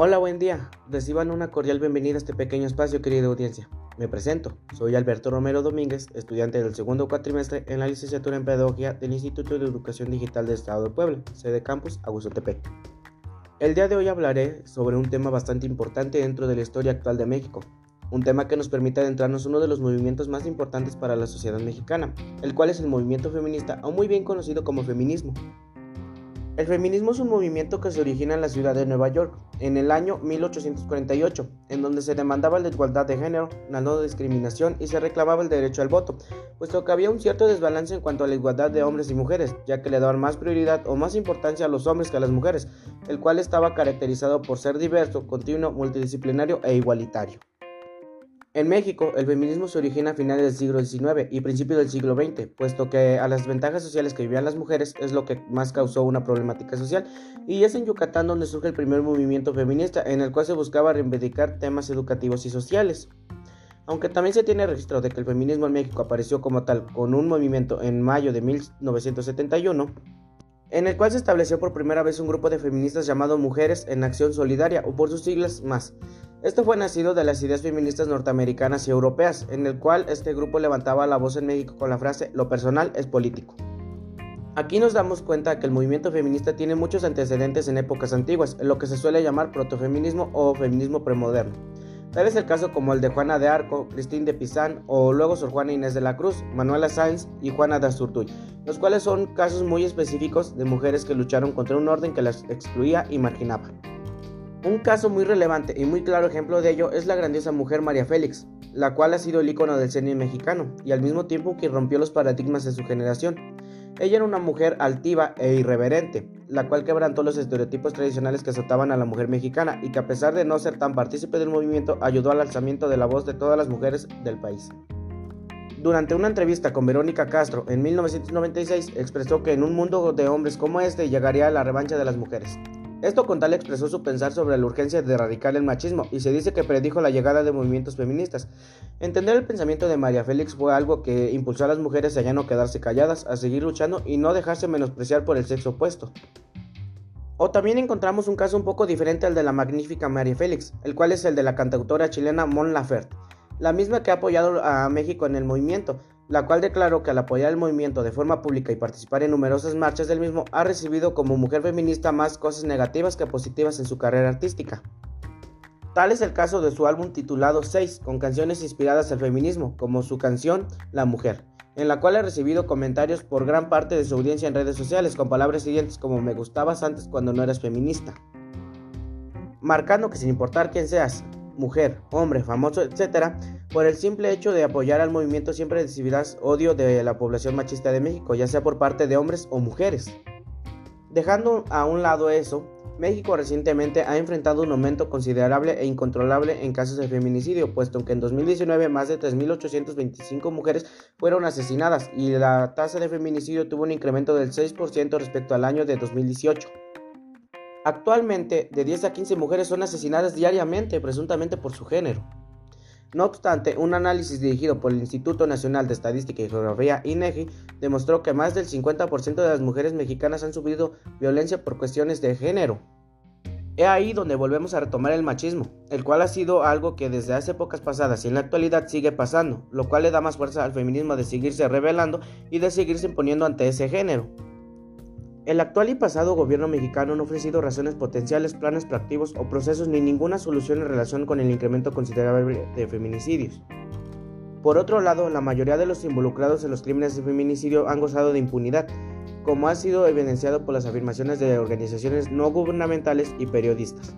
Hola, buen día. Reciban una cordial bienvenida a este pequeño espacio, querida audiencia. Me presento. Soy Alberto Romero Domínguez, estudiante del segundo cuatrimestre en la licenciatura en Pedagogía del Instituto de Educación Digital del Estado de Puebla, sede campus Agustotepec. El día de hoy hablaré sobre un tema bastante importante dentro de la historia actual de México, un tema que nos permite adentrarnos en uno de los movimientos más importantes para la sociedad mexicana, el cual es el movimiento feminista, o muy bien conocido como feminismo. El feminismo es un movimiento que se origina en la ciudad de Nueva York en el año 1848, en donde se demandaba la igualdad de género, la no discriminación y se reclamaba el derecho al voto, puesto que había un cierto desbalance en cuanto a la igualdad de hombres y mujeres, ya que le daban más prioridad o más importancia a los hombres que a las mujeres, el cual estaba caracterizado por ser diverso, continuo, multidisciplinario e igualitario. En México, el feminismo se origina a finales del siglo XIX y principios del siglo XX, puesto que a las ventajas sociales que vivían las mujeres es lo que más causó una problemática social, y es en Yucatán donde surge el primer movimiento feminista, en el cual se buscaba reivindicar temas educativos y sociales. Aunque también se tiene registro de que el feminismo en México apareció como tal con un movimiento en mayo de 1971, en el cual se estableció por primera vez un grupo de feministas llamado Mujeres en Acción Solidaria, o por sus siglas más, esto fue nacido de las ideas feministas norteamericanas y europeas, en el cual este grupo levantaba la voz en México con la frase lo personal es político. Aquí nos damos cuenta que el movimiento feminista tiene muchos antecedentes en épocas antiguas, en lo que se suele llamar protofeminismo o feminismo premoderno. Tal es el caso como el de Juana de Arco, Cristín de Pizán o luego Sor Juana Inés de la Cruz, Manuela Sáenz y Juana de Azurduy, los cuales son casos muy específicos de mujeres que lucharon contra un orden que las excluía y marginaba. Un caso muy relevante y muy claro ejemplo de ello es la grandiosa mujer María Félix, la cual ha sido el icono del cine mexicano y al mismo tiempo que rompió los paradigmas de su generación. Ella era una mujer altiva e irreverente, la cual quebrantó los estereotipos tradicionales que azotaban a la mujer mexicana y que a pesar de no ser tan partícipe del movimiento ayudó al alzamiento de la voz de todas las mujeres del país. Durante una entrevista con Verónica Castro en 1996 expresó que en un mundo de hombres como este llegaría la revancha de las mujeres. Esto con tal expresó su pensar sobre la urgencia de erradicar el machismo y se dice que predijo la llegada de movimientos feministas. Entender el pensamiento de María Félix fue algo que impulsó a las mujeres a ya no quedarse calladas, a seguir luchando y no dejarse menospreciar por el sexo opuesto. O también encontramos un caso un poco diferente al de la magnífica María Félix, el cual es el de la cantautora chilena Mon Laferte, la misma que ha apoyado a México en el movimiento, la cual declaró que al apoyar el movimiento de forma pública y participar en numerosas marchas del mismo, ha recibido como mujer feminista más cosas negativas que positivas en su carrera artística. Tal es el caso de su álbum titulado 6, con canciones inspiradas al feminismo, como su canción La Mujer, en la cual ha recibido comentarios por gran parte de su audiencia en redes sociales con palabras siguientes como me gustabas antes cuando no eras feminista. Marcando que sin importar quién seas, mujer, hombre, famoso, etc., por el simple hecho de apoyar al movimiento siempre recibirás odio de la población machista de México, ya sea por parte de hombres o mujeres. Dejando a un lado eso, México recientemente ha enfrentado un aumento considerable e incontrolable en casos de feminicidio, puesto que en 2019 más de 3.825 mujeres fueron asesinadas y la tasa de feminicidio tuvo un incremento del 6% respecto al año de 2018. Actualmente, de 10 a 15 mujeres son asesinadas diariamente, presuntamente por su género. No obstante, un análisis dirigido por el Instituto Nacional de Estadística y Geografía INEGI demostró que más del 50% de las mujeres mexicanas han sufrido violencia por cuestiones de género. He ahí donde volvemos a retomar el machismo, el cual ha sido algo que desde hace épocas pasadas y en la actualidad sigue pasando, lo cual le da más fuerza al feminismo de seguirse revelando y de seguirse imponiendo ante ese género. El actual y pasado gobierno mexicano no ha ofrecido razones potenciales, planes proactivos o procesos ni ninguna solución en relación con el incremento considerable de feminicidios. Por otro lado, la mayoría de los involucrados en los crímenes de feminicidio han gozado de impunidad, como ha sido evidenciado por las afirmaciones de organizaciones no gubernamentales y periodistas.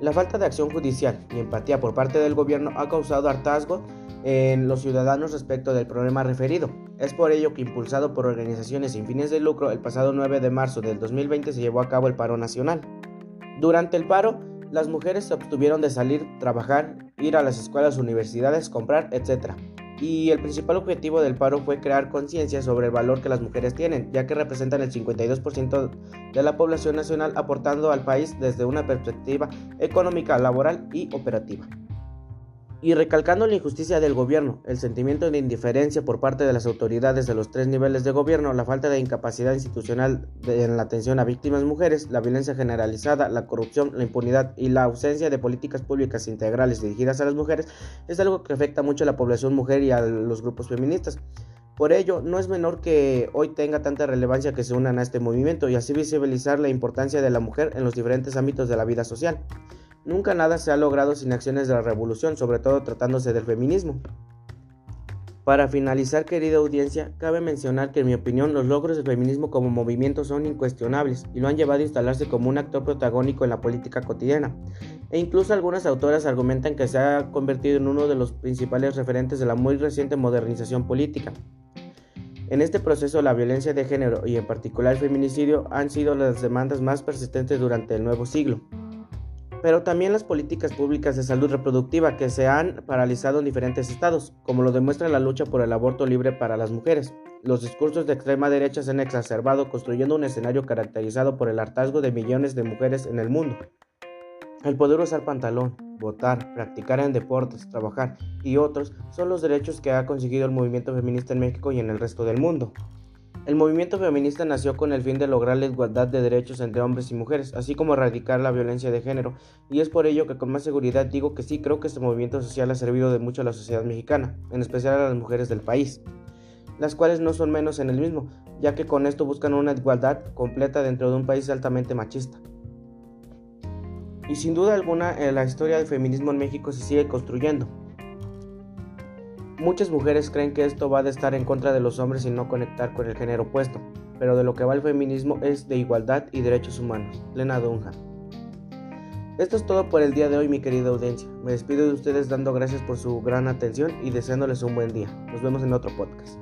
La falta de acción judicial y empatía por parte del gobierno ha causado hartazgo en los ciudadanos respecto del problema referido. Es por ello que, impulsado por organizaciones sin fines de lucro, el pasado 9 de marzo del 2020 se llevó a cabo el paro nacional. Durante el paro, las mujeres se obtuvieron de salir, trabajar, ir a las escuelas, universidades, comprar, etc. Y el principal objetivo del paro fue crear conciencia sobre el valor que las mujeres tienen, ya que representan el 52% de la población nacional aportando al país desde una perspectiva económica, laboral y operativa. Y recalcando la injusticia del gobierno, el sentimiento de indiferencia por parte de las autoridades de los tres niveles de gobierno, la falta de incapacidad institucional en la atención a víctimas mujeres, la violencia generalizada, la corrupción, la impunidad y la ausencia de políticas públicas integrales dirigidas a las mujeres es algo que afecta mucho a la población mujer y a los grupos feministas. Por ello, no es menor que hoy tenga tanta relevancia que se unan a este movimiento y así visibilizar la importancia de la mujer en los diferentes ámbitos de la vida social. Nunca nada se ha logrado sin acciones de la revolución, sobre todo tratándose del feminismo. Para finalizar, querida audiencia, cabe mencionar que en mi opinión los logros del feminismo como movimiento son incuestionables y lo han llevado a instalarse como un actor protagónico en la política cotidiana. E incluso algunas autoras argumentan que se ha convertido en uno de los principales referentes de la muy reciente modernización política. En este proceso la violencia de género y en particular el feminicidio han sido las demandas más persistentes durante el nuevo siglo pero también las políticas públicas de salud reproductiva que se han paralizado en diferentes estados, como lo demuestra la lucha por el aborto libre para las mujeres. Los discursos de extrema derecha se han exacerbado construyendo un escenario caracterizado por el hartazgo de millones de mujeres en el mundo. El poder usar pantalón, votar, practicar en deportes, trabajar y otros son los derechos que ha conseguido el movimiento feminista en México y en el resto del mundo. El movimiento feminista nació con el fin de lograr la igualdad de derechos entre hombres y mujeres, así como erradicar la violencia de género, y es por ello que con más seguridad digo que sí creo que este movimiento social ha servido de mucho a la sociedad mexicana, en especial a las mujeres del país, las cuales no son menos en el mismo, ya que con esto buscan una igualdad completa dentro de un país altamente machista. Y sin duda alguna, eh, la historia del feminismo en México se sigue construyendo, Muchas mujeres creen que esto va de estar en contra de los hombres y no conectar con el género opuesto, pero de lo que va el feminismo es de igualdad y derechos humanos. Lena Dunja. Esto es todo por el día de hoy, mi querida audiencia. Me despido de ustedes dando gracias por su gran atención y deseándoles un buen día. Nos vemos en otro podcast.